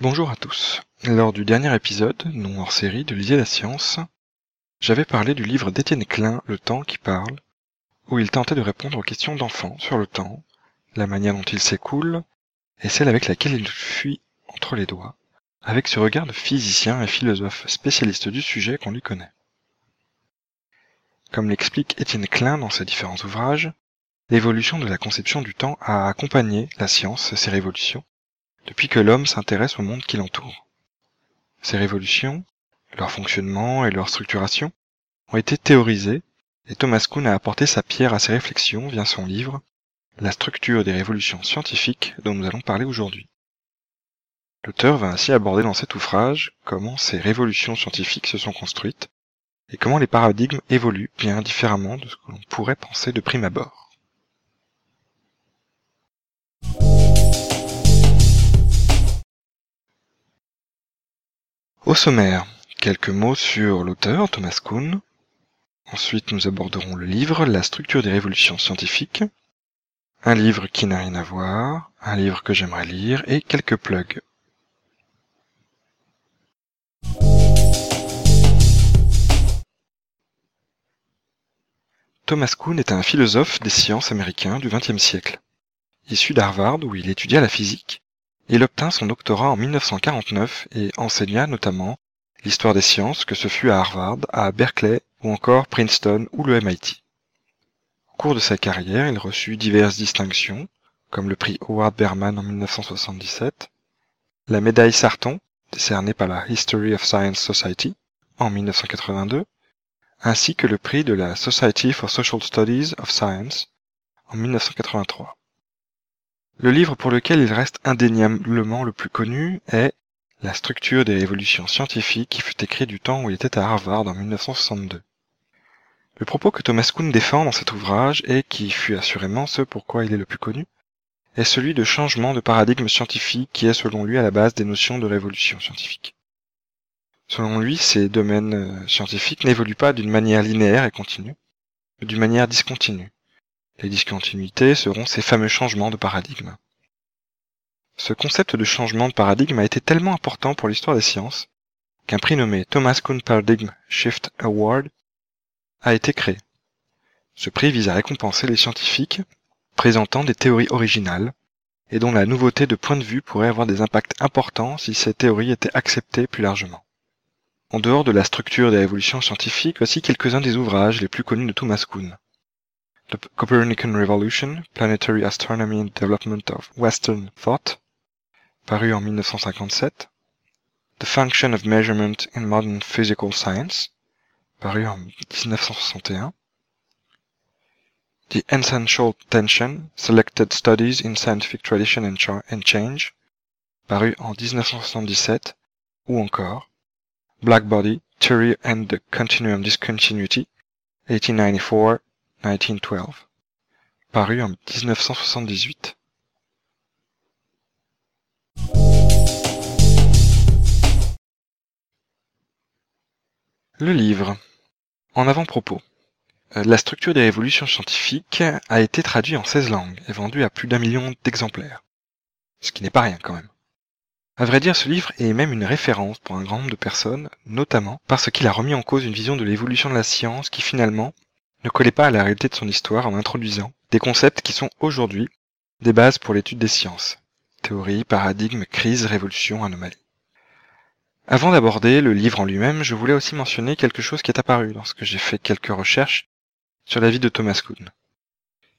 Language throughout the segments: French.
Bonjour à tous. Lors du dernier épisode, non hors série, de Lisez la science, j'avais parlé du livre d'Étienne Klein, Le temps qui parle, où il tentait de répondre aux questions d'enfants sur le temps, la manière dont il s'écoule, et celle avec laquelle il fuit entre les doigts, avec ce regard de physicien et philosophe spécialiste du sujet qu'on lui connaît. Comme l'explique Étienne Klein dans ses différents ouvrages, l'évolution de la conception du temps a accompagné la science ses révolutions, depuis que l'homme s'intéresse au monde qui l'entoure. Ces révolutions, leur fonctionnement et leur structuration ont été théorisées et Thomas Kuhn a apporté sa pierre à ces réflexions via son livre La structure des révolutions scientifiques dont nous allons parler aujourd'hui. L'auteur va ainsi aborder dans cet ouvrage comment ces révolutions scientifiques se sont construites et comment les paradigmes évoluent bien différemment de ce que l'on pourrait penser de prime abord. Au sommaire, quelques mots sur l'auteur Thomas Kuhn. Ensuite, nous aborderons le livre La structure des révolutions scientifiques. Un livre qui n'a rien à voir, un livre que j'aimerais lire et quelques plugs. Thomas Kuhn est un philosophe des sciences américain du XXe siècle. Issu d'Harvard où il étudia la physique, il obtint son doctorat en 1949 et enseigna notamment l'histoire des sciences, que ce fut à Harvard, à Berkeley ou encore Princeton ou le MIT. Au cours de sa carrière, il reçut diverses distinctions, comme le prix Howard Berman en 1977, la médaille Sarton, décernée par la History of Science Society en 1982, ainsi que le prix de la Society for Social Studies of Science en 1983. Le livre pour lequel il reste indéniablement le plus connu est La structure des révolutions scientifiques qui fut écrit du temps où il était à Harvard en 1962. Le propos que Thomas Kuhn défend dans cet ouvrage et qui fut assurément ce pourquoi il est le plus connu, est celui de changement de paradigme scientifique qui est selon lui à la base des notions de révolution scientifique. Selon lui, ces domaines euh, scientifiques n'évoluent pas d'une manière linéaire et continue, mais d'une manière discontinue. Les discontinuités seront ces fameux changements de paradigme. Ce concept de changement de paradigme a été tellement important pour l'histoire des sciences qu'un prix nommé Thomas Kuhn Paradigm Shift Award a été créé. Ce prix vise à récompenser les scientifiques présentant des théories originales et dont la nouveauté de point de vue pourrait avoir des impacts importants si ces théories étaient acceptées plus largement. En dehors de la structure des révolutions scientifiques, voici quelques-uns des ouvrages les plus connus de Thomas Kuhn. The Copernican Revolution, Planetary Astronomy and Development of Western Thought, paru en 1957. The Function of Measurement in Modern Physical Science, paru en 1961. The Essential Tension, Selected Studies in Scientific Tradition and, Change, paru en 1977, ou encore Black Body, Theory and the Continuum Discontinuity, 1894, 1912, paru en 1978. Le livre. En avant-propos. Euh, la structure des révolutions scientifiques a été traduit en 16 langues et vendu à plus d'un million d'exemplaires. Ce qui n'est pas rien quand même. À vrai dire, ce livre est même une référence pour un grand nombre de personnes, notamment parce qu'il a remis en cause une vision de l'évolution de la science qui finalement ne collait pas à la réalité de son histoire en introduisant des concepts qui sont aujourd'hui des bases pour l'étude des sciences. Théorie, paradigme, crise, révolution, anomalie. Avant d'aborder le livre en lui-même, je voulais aussi mentionner quelque chose qui est apparu lorsque j'ai fait quelques recherches sur la vie de Thomas Kuhn.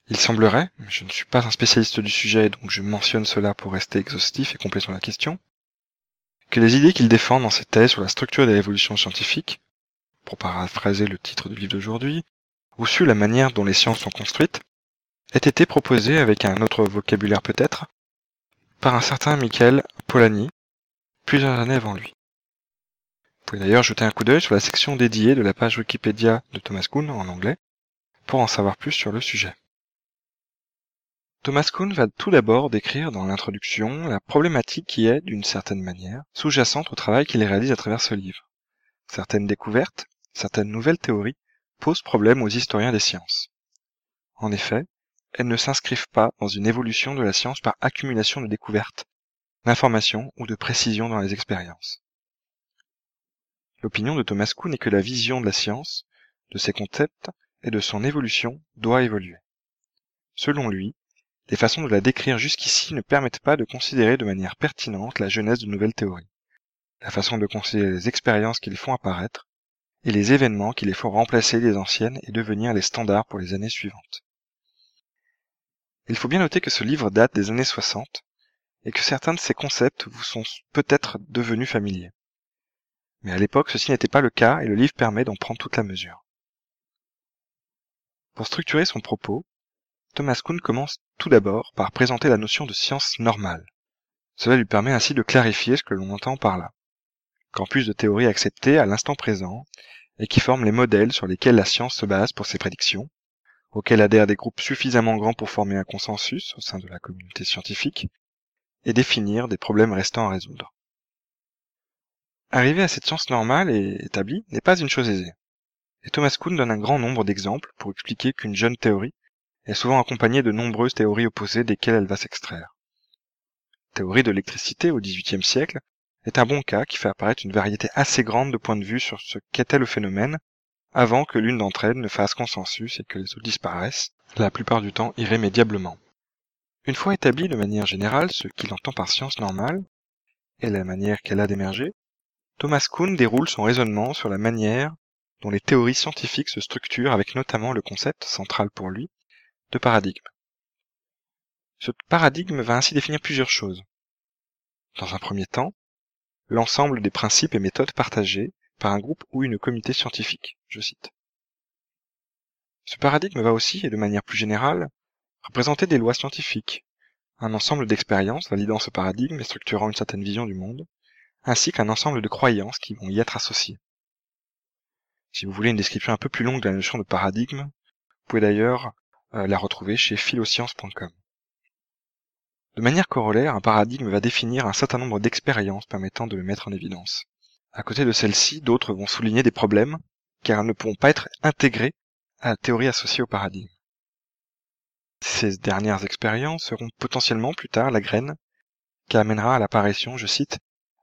Il semblerait, je ne suis pas un spécialiste du sujet donc je mentionne cela pour rester exhaustif et complet sur la question, que les idées qu'il défend dans ses thèses sur la structure des révolutions scientifiques, pour paraphraser le titre du livre d'aujourd'hui, ou sur la manière dont les sciences sont construites, ait été proposé avec un autre vocabulaire peut-être, par un certain Michael Polanyi, plusieurs années avant lui. Vous pouvez d'ailleurs jeter un coup d'œil sur la section dédiée de la page Wikipédia de Thomas Kuhn en anglais, pour en savoir plus sur le sujet. Thomas Kuhn va tout d'abord décrire dans l'introduction la problématique qui est, d'une certaine manière, sous-jacente au travail qu'il réalise à travers ce livre. Certaines découvertes, certaines nouvelles théories posent problème aux historiens des sciences. En effet, elles ne s'inscrivent pas dans une évolution de la science par accumulation de découvertes, d'informations ou de précisions dans les expériences. L'opinion de Thomas Kuhn est que la vision de la science, de ses concepts et de son évolution doit évoluer. Selon lui, les façons de la décrire jusqu'ici ne permettent pas de considérer de manière pertinente la genèse de nouvelles théories, la façon de considérer les expériences qui les font apparaître, et les événements qui les font remplacer les anciennes et devenir les standards pour les années suivantes. Il faut bien noter que ce livre date des années 60 et que certains de ces concepts vous sont peut-être devenus familiers. Mais à l'époque, ceci n'était pas le cas et le livre permet d'en prendre toute la mesure. Pour structurer son propos, Thomas Kuhn commence tout d'abord par présenter la notion de science normale. Cela lui permet ainsi de clarifier ce que l'on entend par là. Campus de théories acceptées à l'instant présent et qui forment les modèles sur lesquels la science se base pour ses prédictions, auxquels adhèrent des groupes suffisamment grands pour former un consensus au sein de la communauté scientifique, et définir des problèmes restants à résoudre. Arriver à cette science normale et établie n'est pas une chose aisée. Et Thomas Kuhn donne un grand nombre d'exemples pour expliquer qu'une jeune théorie est souvent accompagnée de nombreuses théories opposées desquelles elle va s'extraire. Théorie de l'électricité au XVIIIe siècle est un bon cas qui fait apparaître une variété assez grande de points de vue sur ce qu'était le phénomène avant que l'une d'entre elles ne fasse consensus et que les autres disparaissent, la plupart du temps irrémédiablement. Une fois établi de manière générale ce qu'il entend par science normale, et la manière qu'elle a d'émerger, Thomas Kuhn déroule son raisonnement sur la manière dont les théories scientifiques se structurent avec notamment le concept, central pour lui, de paradigme. Ce paradigme va ainsi définir plusieurs choses. Dans un premier temps, l'ensemble des principes et méthodes partagés par un groupe ou une communauté scientifique, je cite. Ce paradigme va aussi, et de manière plus générale, représenter des lois scientifiques, un ensemble d'expériences validant ce paradigme et structurant une certaine vision du monde, ainsi qu'un ensemble de croyances qui vont y être associées. Si vous voulez une description un peu plus longue de la notion de paradigme, vous pouvez d'ailleurs euh, la retrouver chez philoscience.com. De manière corollaire, un paradigme va définir un certain nombre d'expériences permettant de le mettre en évidence. À côté de celles-ci, d'autres vont souligner des problèmes, car elles ne pourront pas être intégrées à la théorie associée au paradigme. Ces dernières expériences seront potentiellement plus tard la graine qui amènera à l'apparition, je cite,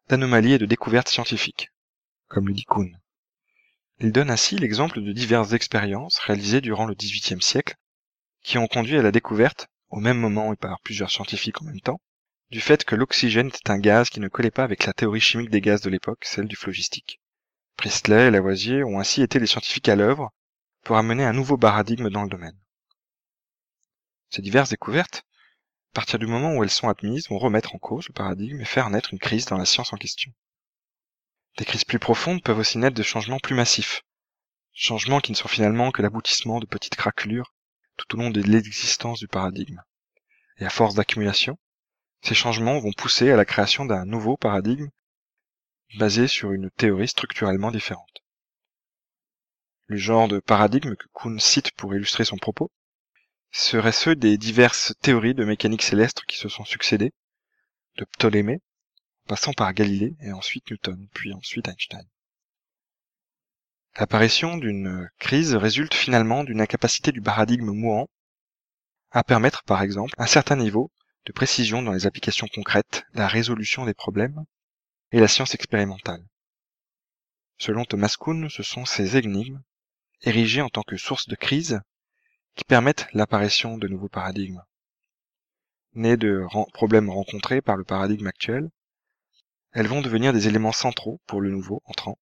d'anomalies et de découvertes scientifiques, comme le dit Kuhn. Il donne ainsi l'exemple de diverses expériences réalisées durant le XVIIIe siècle qui ont conduit à la découverte, au même moment et par plusieurs scientifiques en même temps, du fait que l'oxygène était un gaz qui ne collait pas avec la théorie chimique des gaz de l'époque, celle du phlogistique. Priestley et Lavoisier ont ainsi été les scientifiques à l'œuvre pour amener un nouveau paradigme dans le domaine. Ces diverses découvertes, à partir du moment où elles sont admises, vont remettre en cause le paradigme et faire naître une crise dans la science en question. Des crises plus profondes peuvent aussi naître de changements plus massifs, changements qui ne sont finalement que l'aboutissement de petites craquelures tout au long de l'existence du paradigme. Et à force d'accumulation, ces changements vont pousser à la création d'un nouveau paradigme basé sur une théorie structurellement différente. Le genre de paradigme que Kuhn cite pour illustrer son propos seraient ceux des diverses théories de mécanique céleste qui se sont succédées, de Ptolémée, passant par Galilée et ensuite Newton, puis ensuite Einstein. L'apparition d'une crise résulte finalement d'une incapacité du paradigme mourant à permettre par exemple un certain niveau de précision dans les applications concrètes, la résolution des problèmes et la science expérimentale. Selon Thomas Kuhn, ce sont ces énigmes, érigées en tant que source de crise, qui permettent l'apparition de nouveaux paradigmes. Nés de problèmes rencontrés par le paradigme actuel, elles vont devenir des éléments centraux pour le nouveau entrant,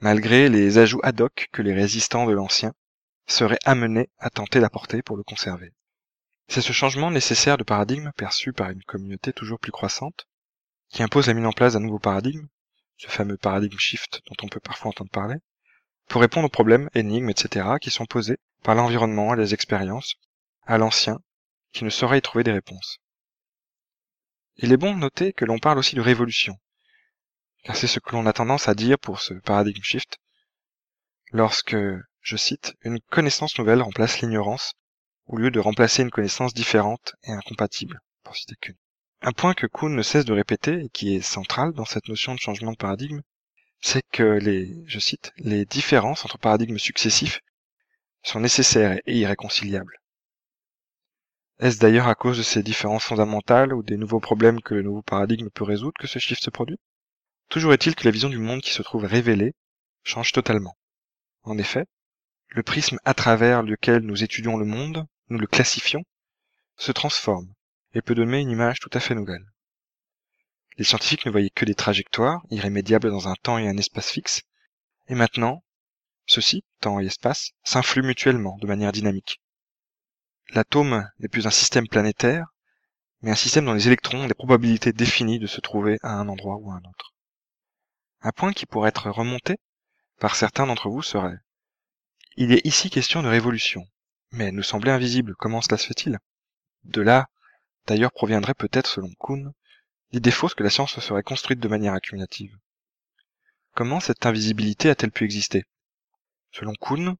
malgré les ajouts ad hoc que les résistants de l'ancien seraient amenés à tenter d'apporter pour le conserver. C'est ce changement nécessaire de paradigme perçu par une communauté toujours plus croissante qui impose la mise en place d'un nouveau paradigme, ce fameux paradigme shift dont on peut parfois entendre parler, pour répondre aux problèmes, énigmes, etc. qui sont posés par l'environnement et les expériences à l'ancien qui ne saurait y trouver des réponses. Il est bon de noter que l'on parle aussi de révolution, car c'est ce que l'on a tendance à dire pour ce paradigme shift, lorsque, je cite, une connaissance nouvelle remplace l'ignorance au lieu de remplacer une connaissance différente et incompatible, pour citer qu'une. Un point que Kuhn ne cesse de répéter et qui est central dans cette notion de changement de paradigme, c'est que les, je cite, les différences entre paradigmes successifs sont nécessaires et irréconciliables. Est-ce d'ailleurs à cause de ces différences fondamentales ou des nouveaux problèmes que le nouveau paradigme peut résoudre que ce shift se produit? Toujours est-il que la vision du monde qui se trouve révélée change totalement. En effet, le prisme à travers lequel nous étudions le monde, nous le classifions, se transforme et peut donner une image tout à fait nouvelle. Les scientifiques ne voyaient que des trajectoires, irrémédiables dans un temps et un espace fixe, et maintenant, ceux-ci, temps et espace, s'influent mutuellement de manière dynamique. L'atome n'est plus un système planétaire, mais un système dont les électrons ont des probabilités définies de se trouver à un endroit ou à un autre. Un point qui pourrait être remonté par certains d'entre vous serait Il est ici question de révolution, mais nous semblait invisible, comment cela se fait-il? De là, d'ailleurs, proviendrait peut-être, selon Kuhn, l'idée fausse que la science se serait construite de manière accumulative. Comment cette invisibilité a-t-elle pu exister? Selon Kuhn,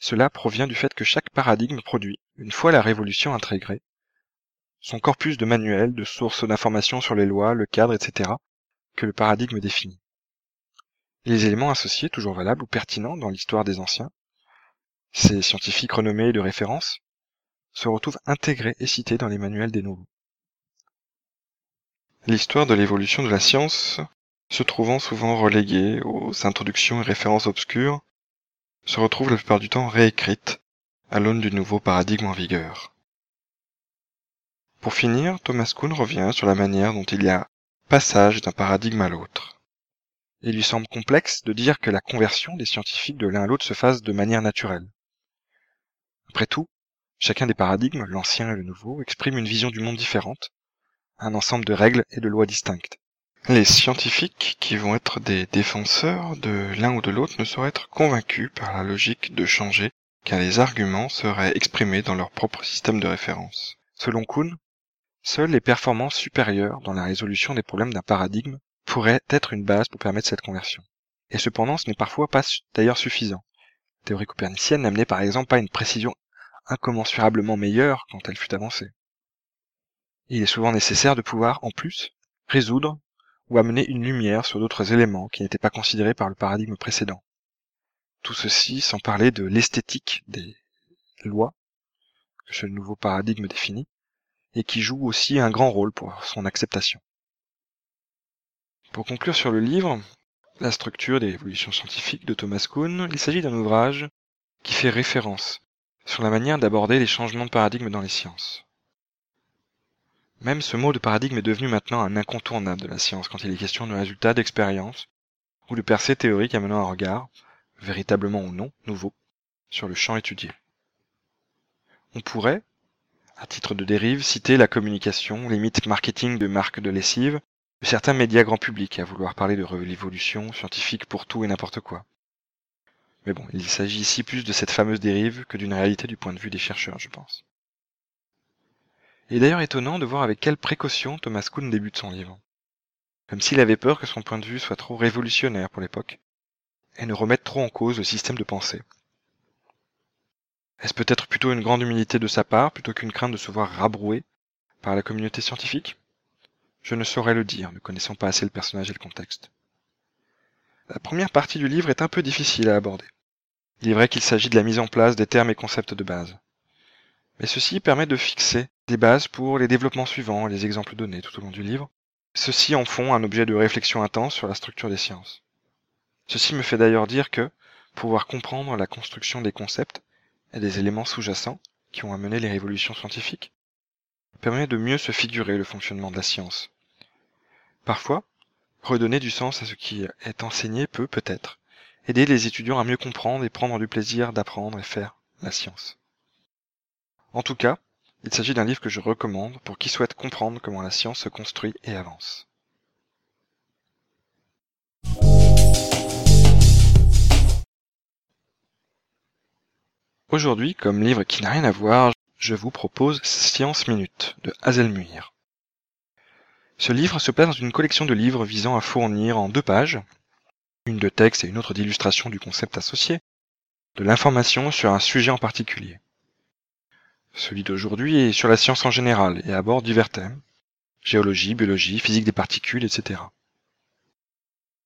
cela provient du fait que chaque paradigme produit, une fois la révolution intégrée, son corpus de manuels, de sources d'informations sur les lois, le cadre, etc., que le paradigme définit. les éléments associés, toujours valables ou pertinents dans l'histoire des anciens, ces scientifiques renommés de référence, se retrouvent intégrés et cités dans les manuels des nouveaux. L'histoire de l'évolution de la science, se trouvant souvent reléguée aux introductions et références obscures, se retrouve la plupart du temps réécrite à l'aune du nouveau paradigme en vigueur. Pour finir, Thomas Kuhn revient sur la manière dont il y a passage d'un paradigme à l'autre. Il lui semble complexe de dire que la conversion des scientifiques de l'un à l'autre se fasse de manière naturelle. Après tout, chacun des paradigmes, l'ancien et le nouveau, exprime une vision du monde différente, un ensemble de règles et de lois distinctes. Les scientifiques qui vont être des défenseurs de l'un ou de l'autre ne sauraient être convaincus par la logique de changer car les arguments seraient exprimés dans leur propre système de référence. Selon Kuhn, seules les performances supérieures dans la résolution des problèmes d'un paradigme pourraient être une base pour permettre cette conversion. Et cependant, ce n'est parfois pas d'ailleurs suffisant. La théorie copernicienne n'amenait par exemple pas une précision incommensurablement meilleure quand elle fut avancée. Il est souvent nécessaire de pouvoir, en plus, résoudre ou amener une lumière sur d'autres éléments qui n'étaient pas considérés par le paradigme précédent. Tout ceci sans parler de l'esthétique des lois que ce nouveau paradigme définit et qui joue aussi un grand rôle pour son acceptation. Pour conclure sur le livre, La structure des évolutions scientifiques de Thomas Kuhn, il s'agit d'un ouvrage qui fait référence sur la manière d'aborder les changements de paradigme dans les sciences. Même ce mot de paradigme est devenu maintenant un incontournable de la science quand il est question de résultats d'expériences ou de percées théoriques amenant un regard, véritablement ou non, nouveau, sur le champ étudié. On pourrait, à titre de dérive, citer la communication, les mythes marketing de marques de lessive, de certains médias grand public à vouloir parler de révolution scientifique pour tout et n'importe quoi. Mais bon, il s'agit ici plus de cette fameuse dérive que d'une réalité du point de vue des chercheurs, je pense. Il est d'ailleurs étonnant de voir avec quelle précaution Thomas Kuhn débute son livre. Comme s'il avait peur que son point de vue soit trop révolutionnaire pour l'époque, et ne remette trop en cause le système de pensée. Est-ce peut-être plutôt une grande humilité de sa part, plutôt qu'une crainte de se voir rabroué par la communauté scientifique? Je ne saurais le dire, ne connaissant pas assez le personnage et le contexte. La première partie du livre est un peu difficile à aborder. Il est vrai qu'il s'agit de la mise en place des termes et concepts de base. Mais ceci permet de fixer des bases pour les développements suivants et les exemples donnés tout au long du livre. Ceux-ci en font un objet de réflexion intense sur la structure des sciences. Ceci me fait d'ailleurs dire que pouvoir comprendre la construction des concepts et des éléments sous-jacents qui ont amené les révolutions scientifiques permet de mieux se figurer le fonctionnement de la science. Parfois, redonner du sens à ce qui est enseigné peut peut-être aider les étudiants à mieux comprendre et prendre du plaisir d'apprendre et faire la science. En tout cas, il s'agit d'un livre que je recommande pour qui souhaite comprendre comment la science se construit et avance. Aujourd'hui, comme livre qui n'a rien à voir, je vous propose Science Minute de Hazelmuir. Ce livre se place dans une collection de livres visant à fournir en deux pages, une de texte et une autre d'illustration du concept associé, de l'information sur un sujet en particulier. Celui d'aujourd'hui est sur la science en général et aborde divers thèmes. Géologie, biologie, physique des particules, etc.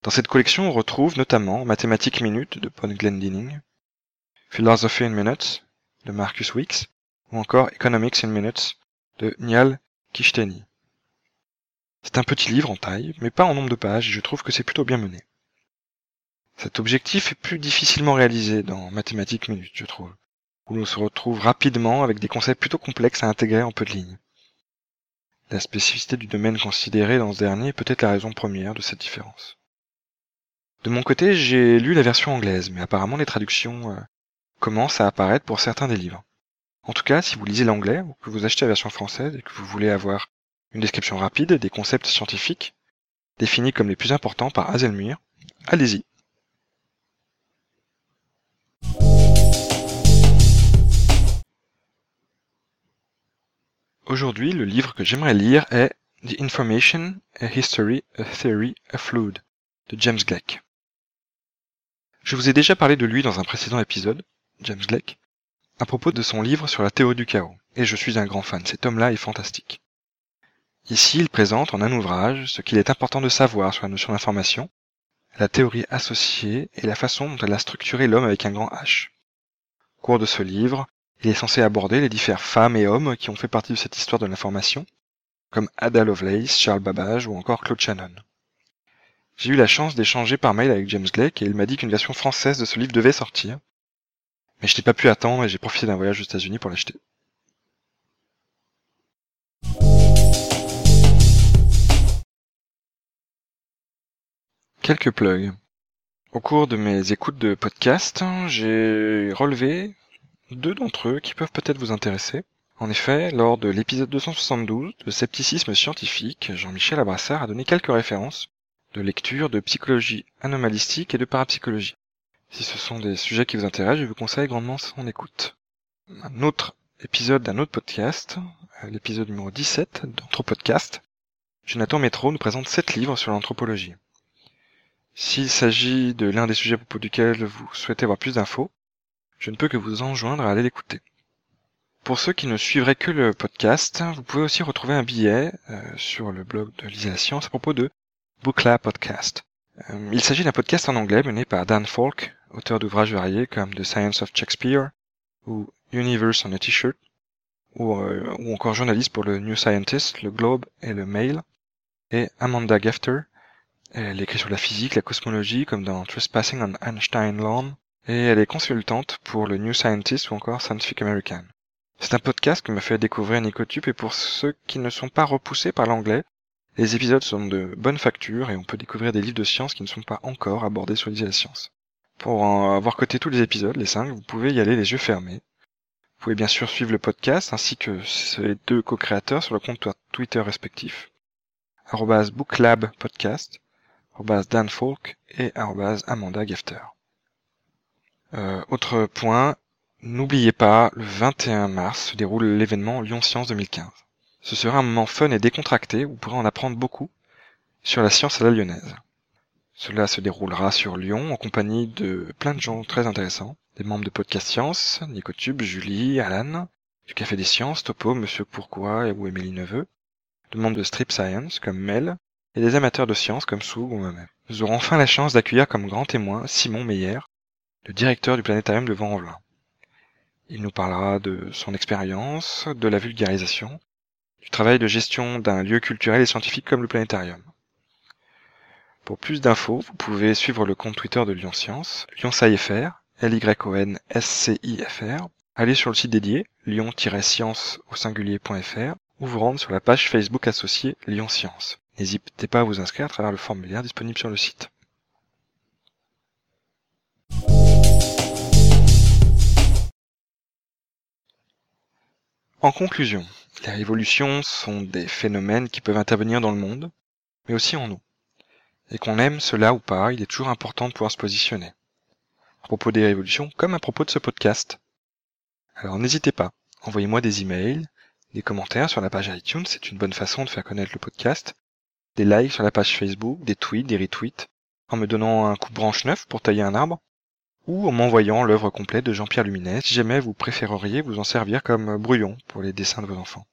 Dans cette collection, on retrouve notamment Mathématiques minutes de Paul Glendinning, Philosophy in Minutes de Marcus Weeks, ou encore Economics in Minutes de Niall Kishteni. C'est un petit livre en taille, mais pas en nombre de pages, et je trouve que c'est plutôt bien mené. Cet objectif est plus difficilement réalisé dans Mathématiques minutes, je trouve, où l'on se retrouve rapidement avec des concepts plutôt complexes à intégrer en peu de lignes. La spécificité du domaine considéré dans ce dernier est peut-être la raison première de cette différence. De mon côté, j'ai lu la version anglaise, mais apparemment les traductions euh, commencent à apparaître pour certains des livres. En tout cas, si vous lisez l'anglais ou que vous achetez la version française et que vous voulez avoir une description rapide des concepts scientifiques définis comme les plus importants par Hazelmuir, allez-y. Aujourd'hui, le livre que j'aimerais lire est The Information, a History, a Theory, a Fluid de James Gleick. Je vous ai déjà parlé de lui dans un précédent épisode, James Gleick, à propos de son livre sur la théorie du chaos, et je suis un grand fan, cet homme-là est fantastique. Ici, il présente en un ouvrage ce qu'il est important de savoir sur la notion d'information, la théorie associée et la façon dont elle a structuré l'homme avec un grand H. Au cours de ce livre, il est censé aborder les différentes femmes et hommes qui ont fait partie de cette histoire de l'information, comme Ada Lovelace, Charles Babbage ou encore Claude Shannon. J'ai eu la chance d'échanger par mail avec James Gleick et il m'a dit qu'une version française de ce livre devait sortir, mais je n'ai pas pu attendre et j'ai profité d'un voyage aux États-Unis pour l'acheter. Quelques plugs. Au cours de mes écoutes de podcast, j'ai relevé deux d'entre eux qui peuvent peut-être vous intéresser. En effet, lors de l'épisode 272 de Scepticisme scientifique, Jean-Michel Abrassard a donné quelques références de lecture de psychologie anomalistique et de parapsychologie. Si ce sont des sujets qui vous intéressent, je vous conseille grandement son écoute. Un autre épisode d'un autre podcast, l'épisode numéro 17 d'Anthropodcast, Jonathan Métro nous présente sept livres sur l'anthropologie. S'il s'agit de l'un des sujets à propos duquel vous souhaitez avoir plus d'infos, je ne peux que vous enjoindre à aller l'écouter. Pour ceux qui ne suivraient que le podcast, vous pouvez aussi retrouver un billet euh, sur le blog de Lisa la Science à propos de Bookla Podcast. Euh, il s'agit d'un podcast en anglais mené par Dan Falk, auteur d'ouvrages variés comme The Science of Shakespeare ou Universe on a T-shirt, ou, euh, encore journaliste pour le New Scientist, le Globe et le Mail, et Amanda Gafter. Elle écrit sur la physique, la cosmologie, comme dans Trespassing on Einstein Lawn, et elle est consultante pour le New Scientist ou encore Scientific American. C'est un podcast qui m'a fait découvrir Nicotube et pour ceux qui ne sont pas repoussés par l'anglais, les épisodes sont de bonne facture et on peut découvrir des livres de science qui ne sont pas encore abordés sur l'idée de la science. Pour avoir coté tous les épisodes, les cinq, vous pouvez y aller les yeux fermés. Vous pouvez bien sûr suivre le podcast ainsi que ses deux co-créateurs sur le compte Twitter respectif, booklabpodcast, danfolk et Amanda. Euh, autre point, n'oubliez pas, le 21 mars se déroule l'événement Lyon Science 2015. Ce sera un moment fun et décontracté où vous pourrez en apprendre beaucoup sur la science à la lyonnaise. Cela se déroulera sur Lyon en compagnie de plein de gens très intéressants, des membres de Podcast Science, Nicotube, Julie, Alan, du Café des Sciences, Topo, Monsieur Pourquoi ou Émilie Neveu, de membres de Strip Science comme Mel, et des amateurs de science comme Soug ou moi-même. Nous aurons enfin la chance d'accueillir comme grand témoin Simon Meyer, le directeur du planétarium de Vent-en-Velin. Il nous parlera de son expérience, de la vulgarisation, du travail de gestion d'un lieu culturel et scientifique comme le planétarium. Pour plus d'infos, vous pouvez suivre le compte Twitter de Lyon Science, LyonSciFR, L-Y-O-N-S-C-I-F-R, aller sur le site dédié, lyon-science au singulier.fr, ou vous rendre sur la page Facebook associée Lyon Science. N'hésitez pas à vous inscrire à travers le formulaire disponible sur le site. En conclusion, les révolutions sont des phénomènes qui peuvent intervenir dans le monde, mais aussi en nous. Et qu'on aime cela ou pas, il est toujours important de pouvoir se positionner. À propos des révolutions, comme à propos de ce podcast. Alors n'hésitez pas, envoyez-moi des emails, des commentaires sur la page iTunes, c'est une bonne façon de faire connaître le podcast, des likes sur la page Facebook, des tweets, des retweets, en me donnant un coup de branche neuf pour tailler un arbre, ou en m'envoyant l'œuvre complète de Jean-Pierre Luminet si jamais vous préféreriez vous en servir comme brouillon pour les dessins de vos enfants.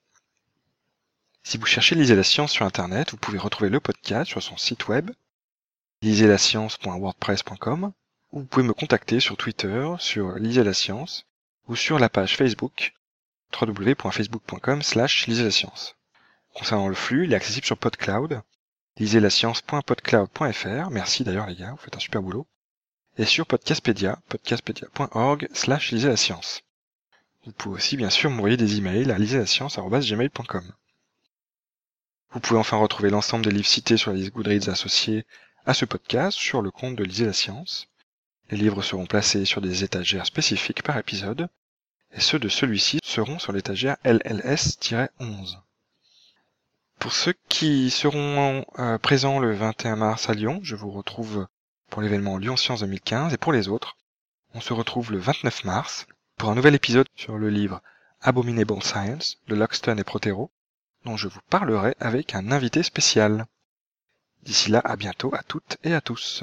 Si vous cherchez Lisez la science sur internet, vous pouvez retrouver le podcast sur son site web lisezlascience.wordpress.com ou vous pouvez me contacter sur Twitter, sur Lisez la science ou sur la page Facebook www.facebook.com slash science. Concernant le flux, il est accessible sur PodCloud, lisezlascience.podcloud.fr, merci d'ailleurs les gars, vous faites un super boulot, et sur Podcastpedia, podcastpedia.org slash science. Vous pouvez aussi bien sûr m'envoyer des emails à lisezlascience.gmail.com. Vous pouvez enfin retrouver l'ensemble des livres cités sur la liste Goodreads associés à ce podcast sur le compte de Lisez la Science. Les livres seront placés sur des étagères spécifiques par épisode, et ceux de celui-ci seront sur l'étagère LLS-11. Pour ceux qui seront euh, présents le 21 mars à Lyon, je vous retrouve pour l'événement Lyon Science 2015, et pour les autres, on se retrouve le 29 mars pour un nouvel épisode sur le livre Abominable Science de Loxton et Protero, dont je vous parlerai avec un invité spécial. D'ici là, à bientôt à toutes et à tous.